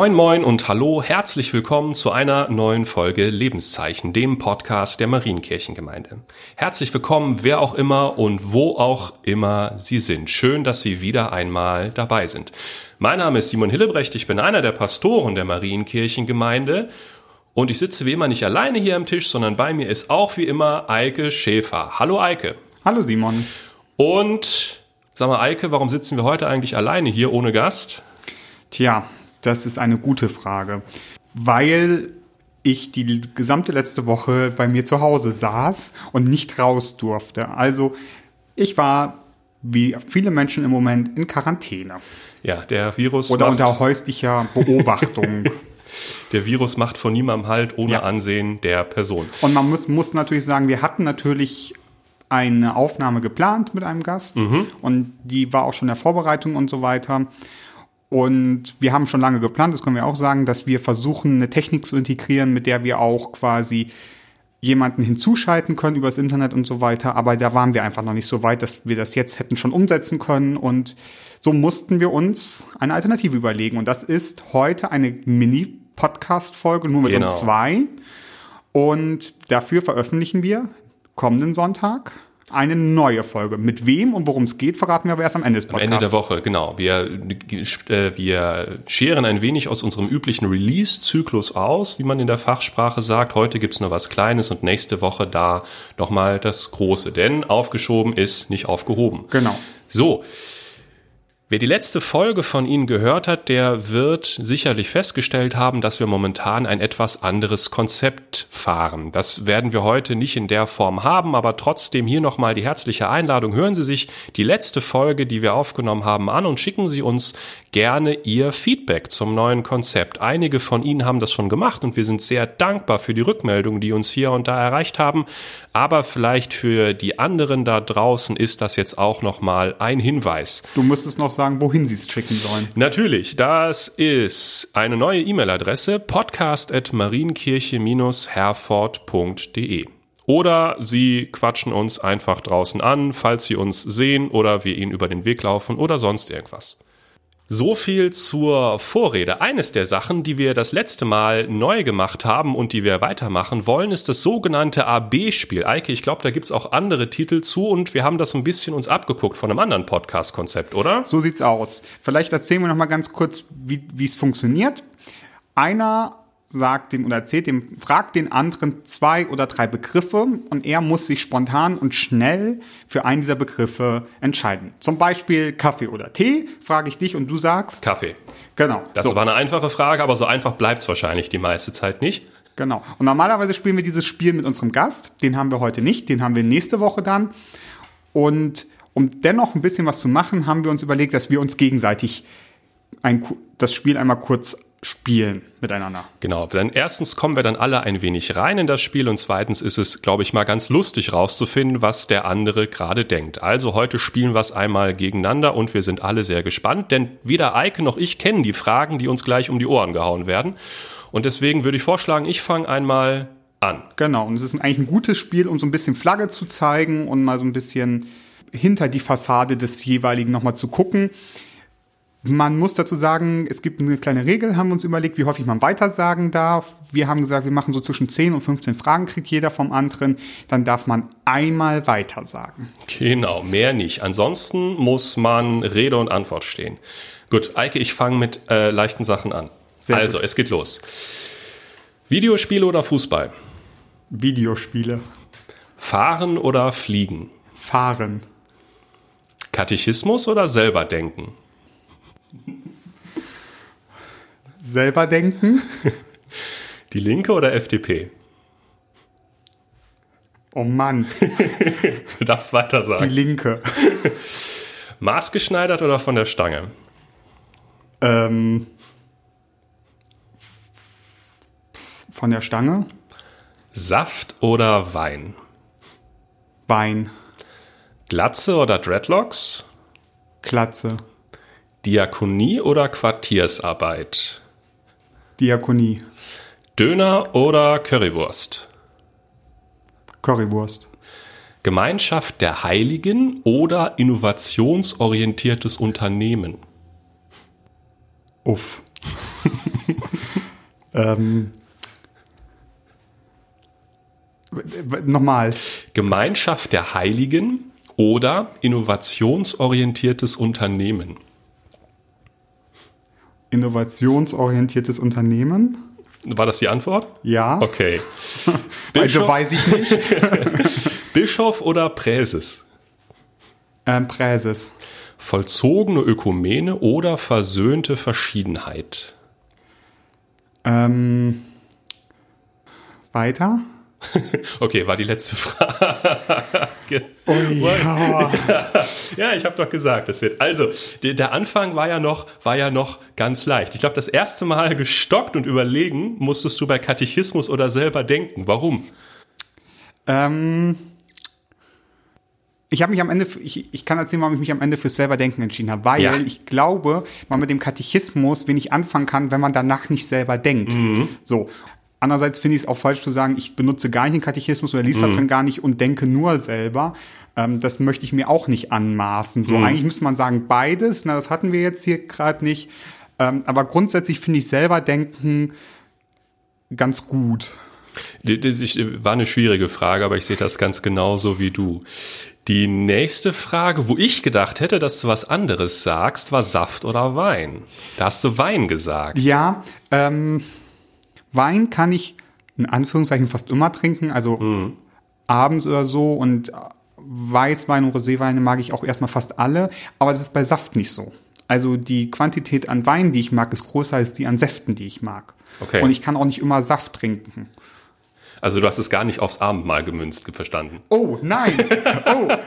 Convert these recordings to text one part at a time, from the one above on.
Moin moin und hallo, herzlich willkommen zu einer neuen Folge Lebenszeichen, dem Podcast der Marienkirchengemeinde. Herzlich willkommen, wer auch immer und wo auch immer Sie sind. Schön, dass Sie wieder einmal dabei sind. Mein Name ist Simon Hillebrecht, ich bin einer der Pastoren der Marienkirchengemeinde und ich sitze wie immer nicht alleine hier am Tisch, sondern bei mir ist auch wie immer Eike Schäfer. Hallo Eike. Hallo Simon. Und sag mal Eike, warum sitzen wir heute eigentlich alleine hier ohne Gast? Tja, das ist eine gute Frage, weil ich die gesamte letzte Woche bei mir zu Hause saß und nicht raus durfte. Also ich war wie viele Menschen im Moment in Quarantäne. Ja, der Virus. Oder unter häuslicher Beobachtung. der Virus macht von niemandem Halt ohne ja. Ansehen der Person. Und man muss, muss natürlich sagen, wir hatten natürlich eine Aufnahme geplant mit einem Gast mhm. und die war auch schon in der Vorbereitung und so weiter. Und wir haben schon lange geplant, das können wir auch sagen, dass wir versuchen, eine Technik zu integrieren, mit der wir auch quasi jemanden hinzuschalten können übers Internet und so weiter. Aber da waren wir einfach noch nicht so weit, dass wir das jetzt hätten schon umsetzen können. Und so mussten wir uns eine Alternative überlegen. Und das ist heute eine Mini-Podcast-Folge nur mit genau. uns zwei. Und dafür veröffentlichen wir kommenden Sonntag eine neue Folge. Mit wem und worum es geht, verraten wir aber erst am Ende des Podcasts. Am Ende der Woche, genau. Wir, äh, wir scheren ein wenig aus unserem üblichen Release-Zyklus aus, wie man in der Fachsprache sagt. Heute gibt's nur was Kleines und nächste Woche da nochmal das Große. Denn aufgeschoben ist nicht aufgehoben. Genau. So. Wer die letzte Folge von Ihnen gehört hat, der wird sicherlich festgestellt haben, dass wir momentan ein etwas anderes Konzept fahren. Das werden wir heute nicht in der Form haben, aber trotzdem hier nochmal die herzliche Einladung. Hören Sie sich die letzte Folge, die wir aufgenommen haben, an und schicken Sie uns gerne Ihr Feedback zum neuen Konzept. Einige von Ihnen haben das schon gemacht und wir sind sehr dankbar für die Rückmeldungen, die uns hier und da erreicht haben. Aber vielleicht für die anderen da draußen ist das jetzt auch nochmal ein Hinweis. Du müsstest noch wohin sie es schicken sollen. Natürlich, das ist eine neue E-Mail-Adresse podcast@marienkirche-herford.de. Oder Sie quatschen uns einfach draußen an, falls Sie uns sehen oder wir Ihnen über den Weg laufen oder sonst irgendwas. So viel zur Vorrede. Eines der Sachen, die wir das letzte Mal neu gemacht haben und die wir weitermachen wollen, ist das sogenannte AB-Spiel. Eike, ich glaube, da gibt's auch andere Titel zu und wir haben das ein bisschen uns abgeguckt von einem anderen Podcast-Konzept, oder? So sieht's aus. Vielleicht erzählen wir noch mal ganz kurz, wie es funktioniert. Einer sagt dem oder erzählt dem, fragt den anderen zwei oder drei Begriffe und er muss sich spontan und schnell für einen dieser Begriffe entscheiden. Zum Beispiel Kaffee oder Tee, frage ich dich und du sagst Kaffee. Genau. Das so. war eine einfache Frage, aber so einfach bleibt es wahrscheinlich die meiste Zeit nicht. Genau. Und normalerweise spielen wir dieses Spiel mit unserem Gast. Den haben wir heute nicht, den haben wir nächste Woche dann. Und um dennoch ein bisschen was zu machen, haben wir uns überlegt, dass wir uns gegenseitig ein, das Spiel einmal kurz spielen miteinander. Genau, denn erstens kommen wir dann alle ein wenig rein in das Spiel und zweitens ist es, glaube ich, mal ganz lustig rauszufinden, was der andere gerade denkt. Also heute spielen wir es einmal gegeneinander und wir sind alle sehr gespannt, denn weder Eike noch ich kennen die Fragen, die uns gleich um die Ohren gehauen werden. Und deswegen würde ich vorschlagen, ich fange einmal an. Genau, und es ist eigentlich ein gutes Spiel, um so ein bisschen Flagge zu zeigen und mal so ein bisschen hinter die Fassade des jeweiligen nochmal zu gucken. Man muss dazu sagen, es gibt eine kleine Regel, haben wir uns überlegt, wie häufig man weitersagen darf. Wir haben gesagt, wir machen so zwischen 10 und 15 Fragen, kriegt jeder vom anderen. Dann darf man einmal weitersagen. Genau, mehr nicht. Ansonsten muss man Rede und Antwort stehen. Gut, Eike, ich fange mit äh, leichten Sachen an. Sehr also, gut. es geht los. Videospiele oder Fußball? Videospiele. Fahren oder fliegen? Fahren. Katechismus oder selber denken? Selber denken. Die Linke oder FDP? Oh Mann. du darfst weiter sagen. Die Linke. Maßgeschneidert oder von der Stange? Ähm, von der Stange. Saft oder Wein? Wein. Glatze oder Dreadlocks? Glatze. Diakonie oder Quartiersarbeit? Diakonie. Döner oder Currywurst? Currywurst. Gemeinschaft der Heiligen oder innovationsorientiertes Unternehmen? Uff. ähm, nochmal. Gemeinschaft der Heiligen oder innovationsorientiertes Unternehmen? Innovationsorientiertes Unternehmen. War das die Antwort? Ja. Okay. Also weiß ich nicht. Bischof oder Präses? Ähm, Präses. Vollzogene Ökumene oder versöhnte Verschiedenheit? Ähm, weiter? Okay, war die letzte Frage. Oh ja. Ja, ich habe doch gesagt, es wird. Also, der, Anfang war ja noch, war ja noch ganz leicht. Ich glaube, das erste Mal gestockt und überlegen musstest du bei Katechismus oder selber denken. Warum? Ähm, ich habe mich am Ende, ich, ich kann erzählen, warum ich mich am Ende fürs selber Denken entschieden habe, weil Ja. ich glaube, man mit dem Katechismus wenig anfangen kann, wenn man danach nicht selber denkt. So. Andererseits finde ich es auch falsch zu sagen, ich benutze gar nicht den Katechismus oder liest da drin gar nicht und denke nur selber. Ähm, das möchte ich mir auch nicht anmaßen. So, eigentlich müsste man sagen beides. Na, das hatten wir jetzt hier gerade nicht. Ähm, aber grundsätzlich finde ich selber denken ganz gut. Das war eine schwierige Frage, aber ich sehe das ganz genauso wie du. Die nächste Frage, wo ich gedacht hätte, dass du was anderes sagst, war Saft oder Wein. Da hast du Wein gesagt. Ja, ähm, Wein kann ich in Anführungszeichen fast immer trinken, also abends oder so und Weißwein und Roséweine mag ich auch erstmal fast alle, aber das ist bei Saft nicht so. Also die Quantität an Wein, die ich mag, ist größer als die an Säften, die ich mag. Okay. Und ich kann auch nicht immer Saft trinken. Also du hast es gar nicht aufs Abendmahl gemünzt verstanden. Oh, nein. Oh.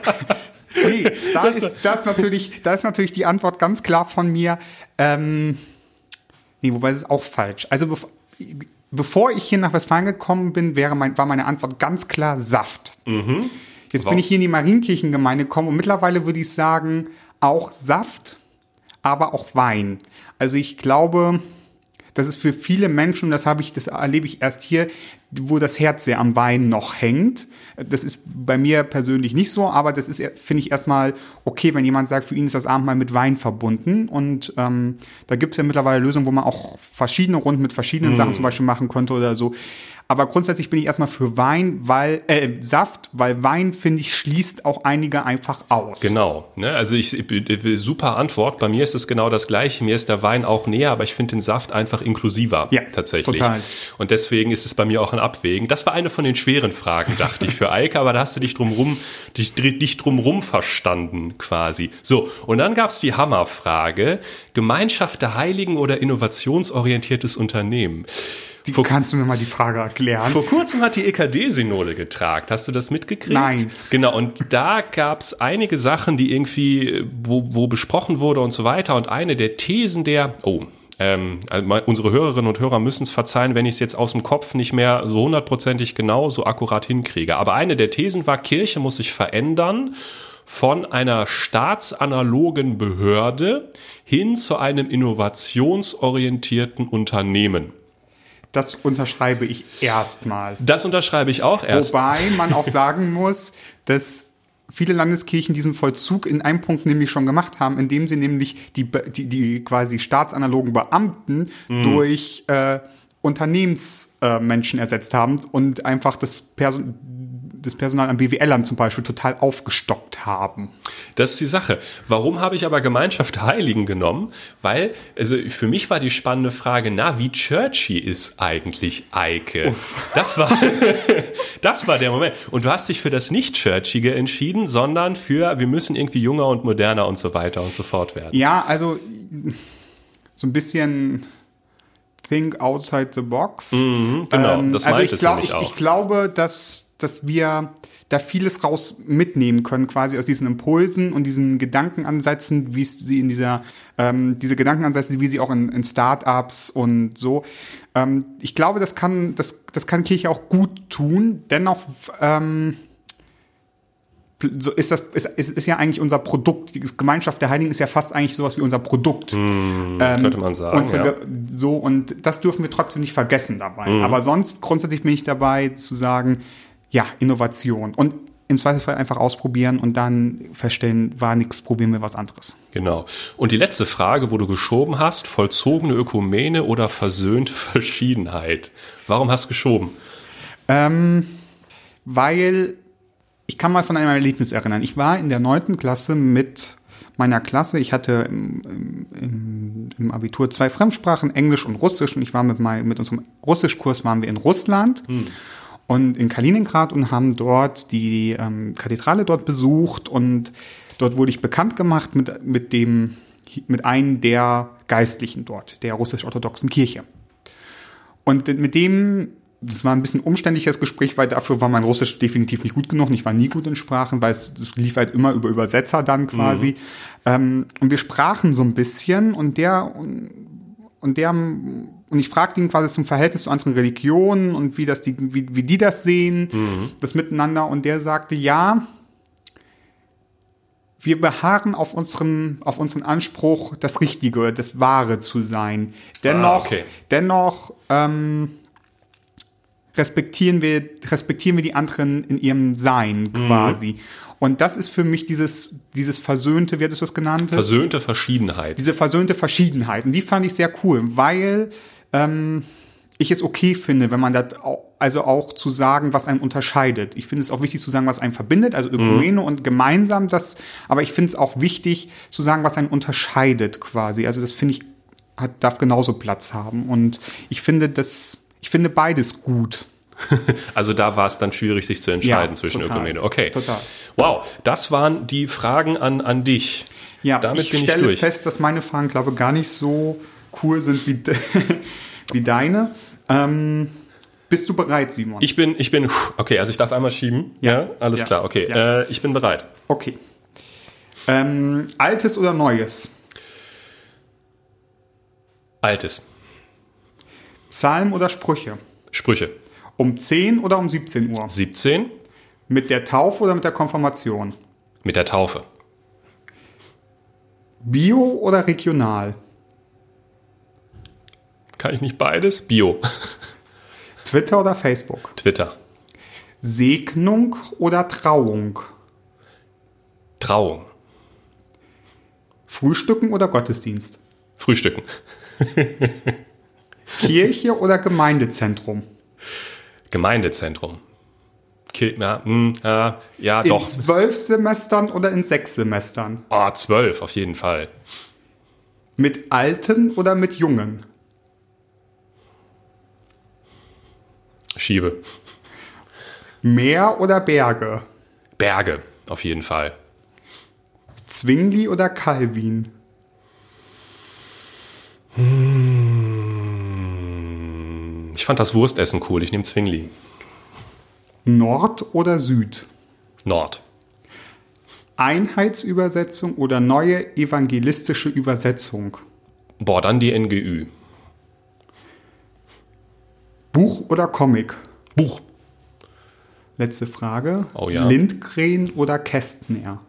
Nee, da ist, da ist natürlich, da ist natürlich die Antwort ganz klar von mir. Ähm, nee, wobei es ist auch falsch. Also bevor ich hier nach Westfalen gekommen bin, wäre mein, war meine Antwort ganz klar Saft. Jetzt bin Wow. ich hier in die Marienkirchengemeinde gekommen und mittlerweile würde ich sagen, auch Saft, aber auch Wein. Also ich glaube, das ist für viele Menschen, das habe ich, das erlebe ich erst hier, wo das Herz sehr am Wein noch hängt. Das ist bei mir persönlich nicht so, aber das ist, finde ich, erstmal okay, wenn jemand sagt, für ihn ist das Abendmahl mit Wein verbunden. Und ähm, da gibt es ja mittlerweile Lösungen, wo man auch verschiedene Runden mit verschiedenen Sachen zum Beispiel machen könnte oder so. Aber grundsätzlich bin ich erstmal für Wein, weil, äh, Saft, weil Wein, finde ich, schließt auch einige einfach aus. Genau. Ne? Also ich, ich- super Antwort. Bei mir ist es genau das gleiche. Mir ist der Wein auch näher, aber ich finde den Saft einfach inklusiver. Ja, tatsächlich. total. Und deswegen ist es bei mir auch ein Abwägen. Das war eine von den schweren Fragen, dachte ich, für Eike, aber da hast du dich drumrum, dich, dich drumrum verstanden, quasi. So, und dann gab's die Hammerfrage: Gemeinschaft der Heiligen oder innovationsorientiertes Unternehmen? Die, kannst du mir mal die Frage erklären? Vor kurzem hat die EKD-Synode getragt. Hast du das mitgekriegt? Nein. Genau, und da gab's einige Sachen, die irgendwie, wo, wo besprochen wurde und so weiter. Und eine der Thesen der, oh, ähm, also unsere Hörerinnen und Hörer müssen es verzeihen, wenn ich es jetzt aus dem Kopf nicht mehr so hundertprozentig genau so akkurat hinkriege. Aber eine der Thesen war, Kirche muss sich verändern von einer staatsanalogen Behörde hin zu einem innovationsorientierten Unternehmen. Das unterschreibe ich erstmal. Das unterschreibe ich auch erst. Wobei man auch sagen muss, dass viele Landeskirchen diesen Vollzug in einem Punkt nämlich schon gemacht haben, indem sie nämlich die, die, die quasi staatsanalogen Beamten durch äh, Unternehmensmenschen äh, ersetzt haben und einfach das, Person das Personal an BWLern zum Beispiel total aufgestockt haben. Das ist die Sache. Warum habe ich aber Gemeinschaft Heiligen genommen? Weil, also für mich war die spannende Frage, na, wie churchy ist eigentlich Eike? Das war, das war der Moment. Und du hast dich für das nicht-churchige entschieden, sondern für, wir müssen irgendwie junger und moderner und so weiter und so fort werden. Ja, also so ein bisschen think outside the box. genau, das also ich, glaub, ich, ich glaube, dass, dass wir da vieles raus mitnehmen können, quasi aus diesen Impulsen und diesen Gedankenansätzen, wie sie in dieser, ähm, diese Gedankenansätze, wie sie auch in, in Startups und so. Ähm, ich glaube, das kann, das, das kann Kirche auch gut tun. Dennoch, ähm, so ist das ist, ist, ist ja eigentlich unser Produkt. Die Gemeinschaft der Heiligen ist ja fast eigentlich sowas wie unser Produkt. Ähm, könnte man sagen, unsere ja. Ge- So und das dürfen wir trotzdem nicht vergessen dabei. Mhm. Aber sonst grundsätzlich bin ich dabei zu sagen, ja Innovation und im Zweifelsfall einfach ausprobieren und dann feststellen, war nichts, probieren wir was anderes. Genau. Und die letzte Frage, wo du geschoben hast, vollzogene Ökumene oder versöhnte Verschiedenheit. Warum hast du geschoben? Ähm, weil ich kann mal von einem Erlebnis erinnern. Ich war in der neunten Klasse mit meiner Klasse. Ich hatte im, im, im, Abitur zwei Fremdsprachen, Englisch und Russisch. Und ich war mit, mein, mit unserem Russischkurs waren wir in Russland. Hm und in Kaliningrad und haben dort die ähm, Kathedrale dort besucht und dort wurde ich bekannt gemacht mit, mit dem, mit einem der Geistlichen dort, der russisch-orthodoxen Kirche. Und mit dem, das war ein bisschen umständliches Gespräch, weil dafür war mein Russisch definitiv nicht gut genug. Ich war nie gut in Sprachen, weil es lief halt immer über Übersetzer dann quasi. Mhm. Ähm, und wir sprachen so ein bisschen und der, und der und ich fragte ihn quasi zum Verhältnis zu anderen Religionen und wie das die, wie, wie die das sehen, mhm. das Miteinander. Und der sagte, ja, wir beharren auf unserem, auf unseren Anspruch, das Richtige, das Wahre zu sein. Dennoch, ah, okay. dennoch ähm, respektieren wir, respektieren wir die anderen in ihrem Sein mhm. quasi. Mhm. Und das ist für mich dieses, dieses versöhnte, wie hattest du es genannt? Versöhnte Verschiedenheit. Diese versöhnte Verschiedenheit. Und die fand ich sehr cool, weil ähm, ich es okay finde, wenn man das also auch zu sagen, was einen unterscheidet. Ich finde es auch wichtig zu sagen, was einen verbindet, also Ökumene mhm. und gemeinsam das, aber ich finde es auch wichtig zu sagen, was einen unterscheidet quasi. Also das finde ich, hat, darf genauso Platz haben. Und ich finde das, ich finde beides gut. Also da war es dann schwierig, sich zu entscheiden ja, zwischen total, Ökumene. Okay. Total. Wow, das waren die Fragen an, an dich. Ja, Damit ich bin stelle ich durch. fest, dass meine Fragen, glaube ich, gar nicht so cool sind wie, wie deine. Ähm, bist du bereit, Simon? Ich bin, ich bin, okay, also ich darf einmal schieben. Ja, ja alles ja. klar, okay. Ja. Äh, ich bin bereit. Okay. Ähm, Altes oder Neues? Altes. Psalm oder Sprüche? Sprüche. Um 10 oder um 17 Uhr? 17. Mit der Taufe oder mit der Konfirmation? Mit der Taufe. Bio oder regional? Kann ich nicht beides? Bio. Twitter oder Facebook? Twitter. Segnung oder Trauung? Trauung. Frühstücken oder Gottesdienst? Frühstücken. Kirche oder Gemeindezentrum? Gemeindezentrum. Ki ja, mh, hm, ja, ja, in doch. In zwölf Semestern oder in sechs Semestern? Ah, oh, zwölf, auf jeden Fall. Mit Alten oder mit Jungen? Schiebe. Meer oder Berge? Berge, auf jeden Fall. Zwingli oder Calvin? Hm, ich fand das Wurstessen cool. Ich nehme Zwingli. Nord oder Süd? Nord. Einheitsübersetzung oder neue evangelistische Übersetzung? Boah, dann die NGÜ. Buch oder Comic? Buch. Letzte Frage. Oh ja. Lindgren oder Kästner?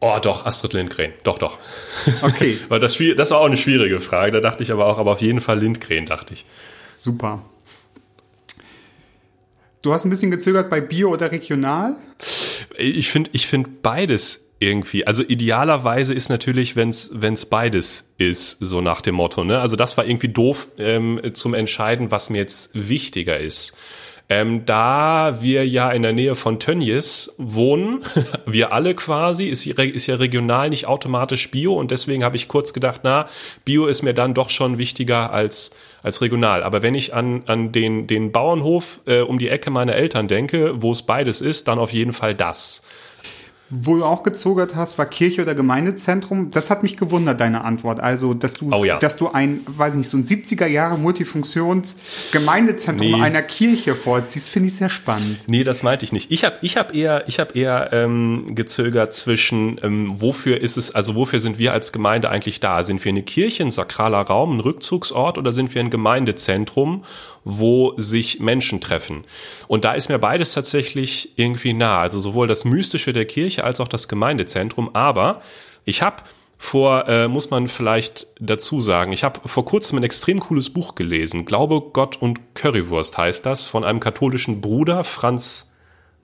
Oh, doch, Astrid Lindgren. Doch, doch. Okay. Weil das, das war auch eine schwierige Frage. Da dachte ich aber auch, aber auf jeden Fall Lindgren, dachte ich. Super. Du hast ein bisschen gezögert bei Bio oder regional? Ich finde ich find beides irgendwie. Also idealerweise ist natürlich, wenn es beides ist, so nach dem Motto. Ne? Also das war irgendwie doof ähm, zum Entscheiden, was mir jetzt wichtiger ist. Ähm, da wir ja in der Nähe von Tönnies wohnen, wir alle quasi, ist, ist ja regional nicht automatisch Bio und deswegen habe ich kurz gedacht, na, Bio ist mir dann doch schon wichtiger als, als regional. Aber wenn ich an, an den, den Bauernhof äh, um die Ecke meiner Eltern denke, wo es beides ist, dann auf jeden Fall das. Wo du auch gezögert hast, war Kirche oder Gemeindezentrum. Das hat mich gewundert, deine Antwort. Also, dass du, oh ja. dass du ein, weiß nicht, so ein 70er Jahre Multifunktions-Gemeindezentrum nee. einer Kirche vorziehst, finde ich sehr spannend. Nee, das meinte ich nicht. Ich habe ich hab eher, ich hab eher ähm, gezögert zwischen, ähm, wofür ist es, also wofür sind wir als Gemeinde eigentlich da? Sind wir eine Kirche, ein sakraler Raum, ein Rückzugsort oder sind wir ein Gemeindezentrum? Wo sich Menschen treffen. Und da ist mir beides tatsächlich irgendwie nah. Also sowohl das Mystische der Kirche als auch das Gemeindezentrum. Aber ich habe vor, äh, muss man vielleicht dazu sagen, ich habe vor kurzem ein extrem cooles Buch gelesen. Glaube, Gott und Currywurst heißt das, von einem katholischen Bruder, Franz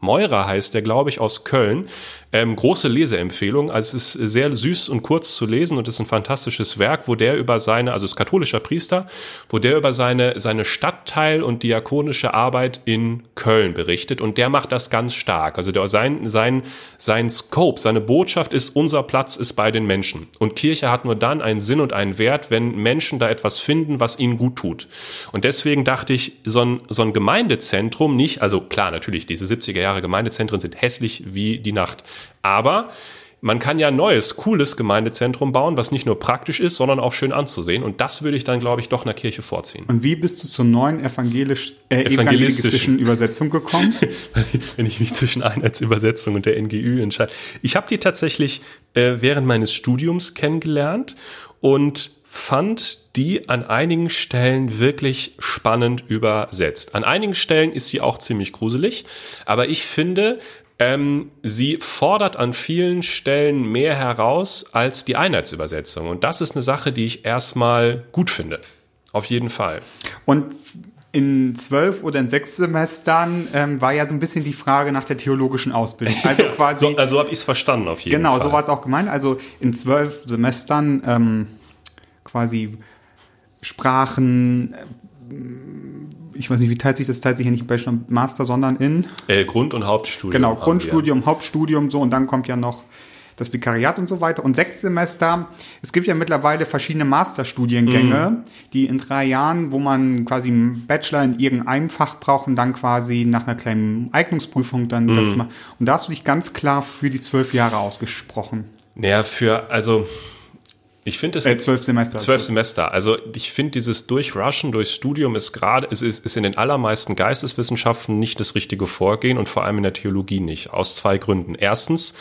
Meurer heißt der, glaube ich, aus Köln. Ähm, große Leseempfehlung. Also es ist sehr süß und kurz zu lesen und es ist ein fantastisches Werk, wo der über seine, also ist katholischer Priester, wo der über seine, seine Stadtteil- und diakonische Arbeit in Köln berichtet und der macht das ganz stark. Also der, sein, sein, sein Scope, seine Botschaft ist, unser Platz ist bei den Menschen. Und Kirche hat nur dann einen Sinn und einen Wert, wenn Menschen da etwas finden, was ihnen gut tut. Und deswegen dachte ich, so ein, so ein Gemeindezentrum nicht, also klar, natürlich, diese 70er Jahre Gemeindezentren sind hässlich wie die Nacht. Aber man kann ja ein neues, cooles Gemeindezentrum bauen, was nicht nur praktisch ist, sondern auch schön anzusehen. Und das würde ich dann, glaube ich, doch einer Kirche vorziehen. Und wie bist du zur neuen evangelisch, äh, evangelistischen Übersetzung gekommen? Wenn ich mich zwischen Einheitsübersetzung und der NGÜ entscheide. Ich habe die tatsächlich äh, während meines Studiums kennengelernt und fand die an einigen Stellen wirklich spannend übersetzt. An einigen Stellen ist sie auch ziemlich gruselig, aber ich finde, ähm, sie fordert an vielen Stellen mehr heraus als die Einheitsübersetzung. Und das ist eine Sache, die ich erstmal gut finde. Auf jeden Fall. Und in zwölf oder in sechs Semestern ähm, war ja so ein bisschen die Frage nach der theologischen Ausbildung. Also quasi. so, also habe ich es verstanden auf jeden genau, Fall. Genau, so war es auch gemeint. Also in zwölf Semestern ähm, quasi Sprachen, ich weiß nicht, wie teilt sich das? Teilt sich ja nicht in Bachelor und Master, sondern in äh, Grund- und Hauptstudium. Genau, Grundstudium, wir. Hauptstudium, so und dann kommt ja noch das Vikariat und so weiter. Und sechs Semester, es gibt ja mittlerweile verschiedene Masterstudiengänge, mhm. die in drei Jahren, wo man quasi einen Bachelor in irgendeinem Fach braucht und dann quasi nach einer kleinen Eignungsprüfung dann mhm. das mal. Und da hast du dich ganz klar für die zwölf Jahre ausgesprochen. Naja, für, also ich finde es äh, zwölf Semester. Zwölf Semester. Also ich finde dieses Durchrushen durchs Studium ist gerade, es ist, ist in den allermeisten Geisteswissenschaften nicht das richtige Vorgehen und vor allem in der Theologie nicht. Aus zwei Gründen. Erstens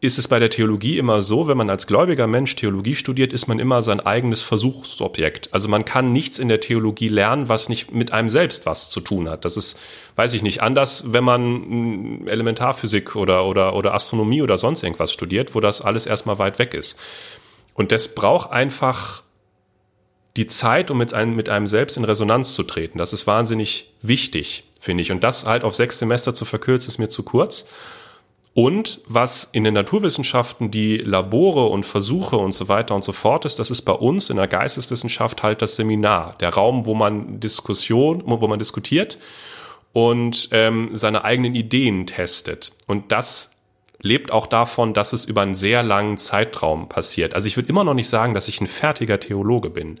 ist es bei der Theologie immer so, wenn man als gläubiger Mensch Theologie studiert, ist man immer sein eigenes Versuchsobjekt. Also man kann nichts in der Theologie lernen, was nicht mit einem selbst was zu tun hat. Das ist, weiß ich nicht, anders, wenn man hm, Elementarphysik oder, oder, oder Astronomie oder sonst irgendwas studiert, wo das alles erstmal weit weg ist. Und das braucht einfach die Zeit, um mit einem, mit einem selbst in Resonanz zu treten. Das ist wahnsinnig wichtig, finde ich. Und das halt auf sechs Semester zu verkürzen, ist mir zu kurz. Und was in den Naturwissenschaften die Labore und Versuche und so weiter und so fort ist, das ist bei uns in der Geisteswissenschaft halt das Seminar, der Raum, wo man Diskussion, wo man diskutiert und ähm, seine eigenen Ideen testet. Und das lebt auch davon, dass es über einen sehr langen Zeitraum passiert. Also ich würde immer noch nicht sagen, dass ich ein fertiger Theologe bin,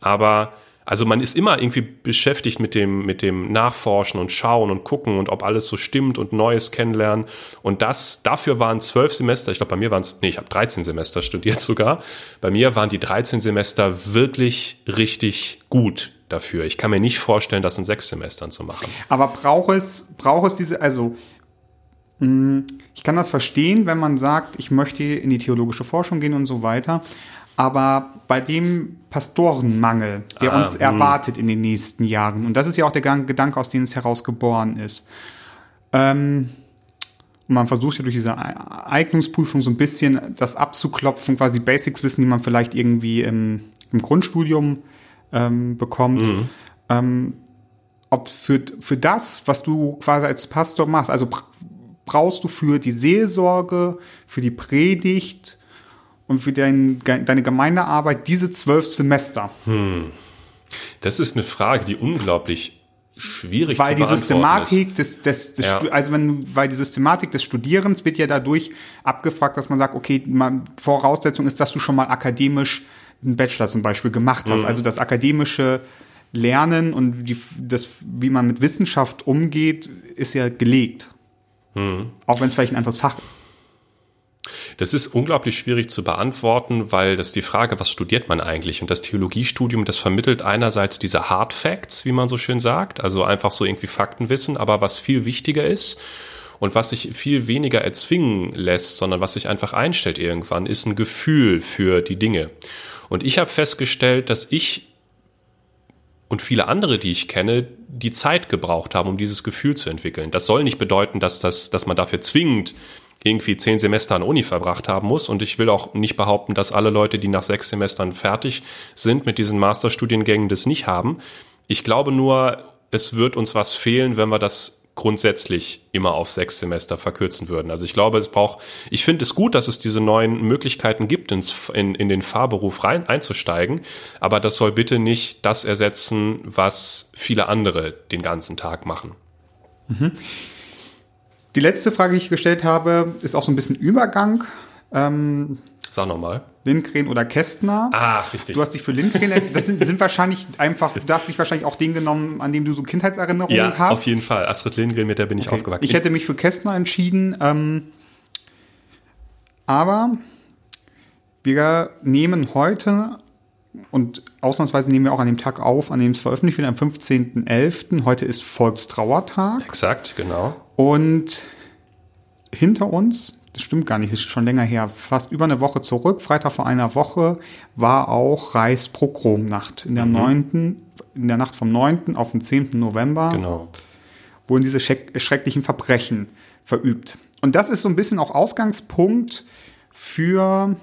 aber also man ist immer irgendwie beschäftigt mit dem, mit dem Nachforschen und Schauen und Gucken und ob alles so stimmt und Neues kennenlernen. Und das, dafür waren zwölf Semester, ich glaube bei mir waren es, nee, ich habe 13 Semester studiert sogar. Bei mir waren die 13 Semester wirklich richtig gut dafür. Ich kann mir nicht vorstellen, das in sechs Semestern zu machen. Aber braucht es, braucht es diese, also ich kann das verstehen, wenn man sagt, ich möchte in die theologische Forschung gehen und so weiter. Aber bei dem Pastorenmangel, der ah, uns mh. erwartet in den nächsten Jahren, und das ist ja auch der Gedanke, aus dem es heraus geboren ist, ähm, und man versucht ja durch diese Eignungsprüfung so ein bisschen das abzuklopfen, quasi Basics-Wissen, die man vielleicht irgendwie im, im Grundstudium ähm, bekommt. Mhm. Ähm, ob für, für das, was du quasi als Pastor machst, also brauchst du für die Seelsorge, für die Predigt und für dein, deine Gemeindearbeit diese zwölf Semester? Hm. Das ist eine Frage, die unglaublich schwierig weil zu die Systematik ist. des, des, des ja. also wenn weil die Systematik des Studierens wird ja dadurch abgefragt, dass man sagt, okay, Voraussetzung ist, dass du schon mal akademisch einen Bachelor zum Beispiel gemacht hast, mhm. also das akademische Lernen und die, das, wie man mit Wissenschaft umgeht, ist ja gelegt. Mhm. Auch wenn es vielleicht ein anderes Fach ist. Das ist unglaublich schwierig zu beantworten, weil das ist die Frage, was studiert man eigentlich? Und das Theologiestudium, das vermittelt einerseits diese Hard Facts, wie man so schön sagt, also einfach so irgendwie Faktenwissen, aber was viel wichtiger ist und was sich viel weniger erzwingen lässt, sondern was sich einfach einstellt irgendwann, ist ein Gefühl für die Dinge. Und ich habe festgestellt, dass ich und viele andere, die ich kenne, die Zeit gebraucht haben, um dieses Gefühl zu entwickeln. Das soll nicht bedeuten, dass, das, dass man dafür zwingend irgendwie zehn Semester an Uni verbracht haben muss. Und ich will auch nicht behaupten, dass alle Leute, die nach sechs Semestern fertig sind mit diesen Masterstudiengängen, das nicht haben. Ich glaube nur, es wird uns was fehlen, wenn wir das grundsätzlich immer auf sechs Semester verkürzen würden. Also ich glaube, es braucht, ich finde es gut, dass es diese neuen Möglichkeiten gibt, ins, in, in den Fahrberuf rein einzusteigen, aber das soll bitte nicht das ersetzen, was viele andere den ganzen Tag machen. Mhm. Die letzte Frage, die ich gestellt habe, ist auch so ein bisschen Übergang. Ähm, Sag nochmal. Lindgren oder Kästner. Ah, richtig. Du hast dich für Lindgren, das sind, sind wahrscheinlich einfach, du hast dich wahrscheinlich auch den genommen, an dem du so Kindheitserinnerungen ja, hast. auf jeden Fall. Astrid Lindgren, mit der bin ich okay. aufgewachsen. Ich hätte mich für Kästner entschieden, ähm, aber wir nehmen heute und ausnahmsweise nehmen wir auch an dem Tag auf, an dem es veröffentlicht wird, am 15.11. Heute ist Volkstrauertag. Exakt, genau. Und hinter uns, das stimmt gar nicht, das ist schon länger her, fast über eine Woche zurück, Freitag vor einer Woche, war auch Reichspogromnacht. In der, mhm. 9., in der Nacht vom 9. auf den 10. November genau. wurden diese schrecklichen Verbrechen verübt. Und das ist so ein bisschen auch Ausgangspunkt für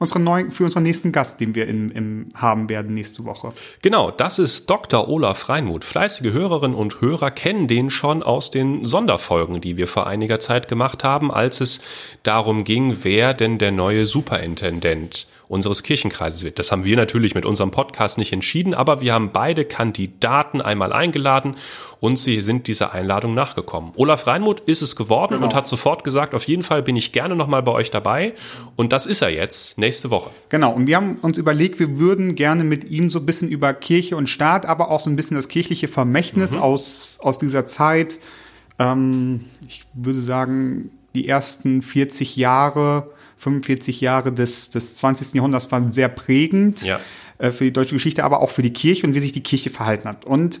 unseren neuen, für unseren nächsten Gast, den wir in, im, haben werden nächste Woche. Genau, das ist Dr. Olaf Reinmuth. Fleißige Hörerinnen und Hörer kennen den schon aus den Sonderfolgen, die wir vor einiger Zeit gemacht haben, als es darum ging, wer denn der neue Superintendent unseres Kirchenkreises wird. Das haben wir natürlich mit unserem Podcast nicht entschieden, aber wir haben beide Kandidaten einmal eingeladen und sie sind dieser Einladung nachgekommen. Olaf Reinmuth ist es geworden genau. und hat sofort gesagt, auf jeden Fall bin ich gerne nochmal bei euch dabei und das ist er jetzt nächste Woche. Genau, und wir haben uns überlegt, wir würden gerne mit ihm so ein bisschen über Kirche und Staat, aber auch so ein bisschen das kirchliche Vermächtnis mhm. aus, aus dieser Zeit, ähm, ich würde sagen, die ersten 40 Jahre 45 Jahre des, des 20. Jahrhunderts waren sehr prägend ja. äh, für die deutsche Geschichte, aber auch für die Kirche und wie sich die Kirche verhalten hat. Und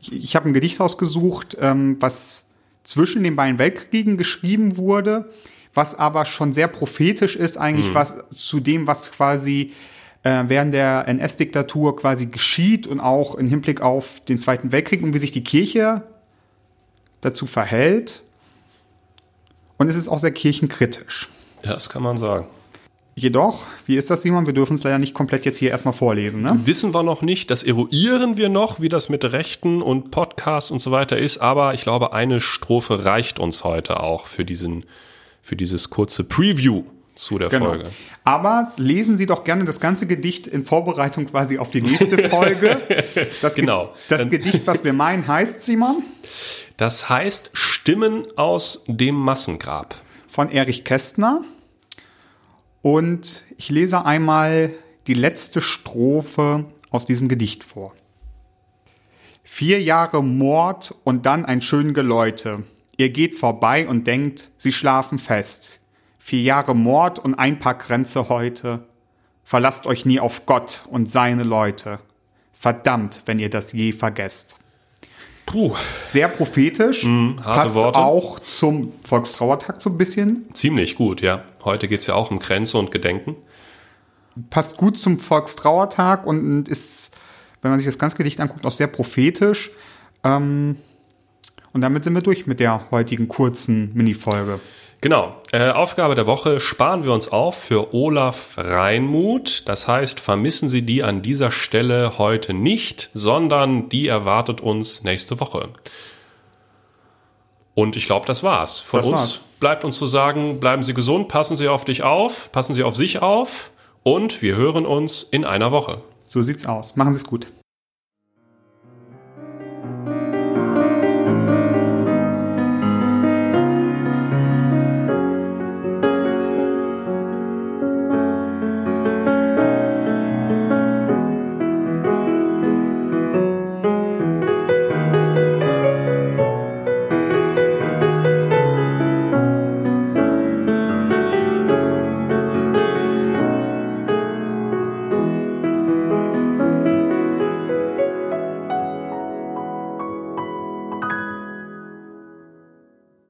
ich, ich habe ein Gedicht ausgesucht, ähm, was zwischen den beiden Weltkriegen geschrieben wurde, was aber schon sehr prophetisch ist eigentlich, mhm. was zu dem, was quasi äh, während der NS-Diktatur quasi geschieht und auch im Hinblick auf den Zweiten Weltkrieg und wie sich die Kirche dazu verhält. Und es ist auch sehr kirchenkritisch. Das kann man sagen. Jedoch, wie ist das, Simon? Wir dürfen es leider nicht komplett jetzt hier erstmal vorlesen. Ne? Wissen wir noch nicht, das eruieren wir noch, wie das mit Rechten und Podcasts und so weiter ist, aber ich glaube, eine Strophe reicht uns heute auch für diesen, für dieses kurze Preview zu der genau. Folge. Aber lesen Sie doch gerne das ganze Gedicht in Vorbereitung quasi auf die nächste Folge. Das genau. Ge das Gedicht, was wir meinen, heißt, Simon? Das heißt Stimmen aus dem Massengrab von Erich Kästner. Und ich lese einmal die letzte Strophe aus diesem Gedicht vor. Vier Jahre Mord und dann ein schön Geläute. Ihr geht vorbei und denkt, sie schlafen fest. Vier Jahre Mord und ein paar Grenze heute. Verlasst euch nie auf Gott und seine Leute. Verdammt, wenn ihr das je vergesst. Puh. Sehr prophetisch. Mm, passt Worte. auch zum Volkstrauertag so ein bisschen. Ziemlich gut, ja. Heute geht es ja auch um Grenze und Gedenken. Passt gut zum Volkstrauertag und ist, wenn man sich das ganze Gedicht anguckt, auch sehr prophetisch. Ähm, und damit sind wir durch mit der heutigen kurzen Minifolge. Genau. Äh, Aufgabe der Woche sparen wir uns auf für Olaf Reinmuth. Das heißt, vermissen Sie die an dieser Stelle heute nicht, sondern die erwartet uns nächste Woche. Und ich glaube, das war's. Von das uns war's. bleibt uns zu sagen, bleiben Sie gesund, passen Sie auf dich auf, passen Sie auf sich auf und wir hören uns in einer Woche. So sieht's aus. Machen Sie es gut.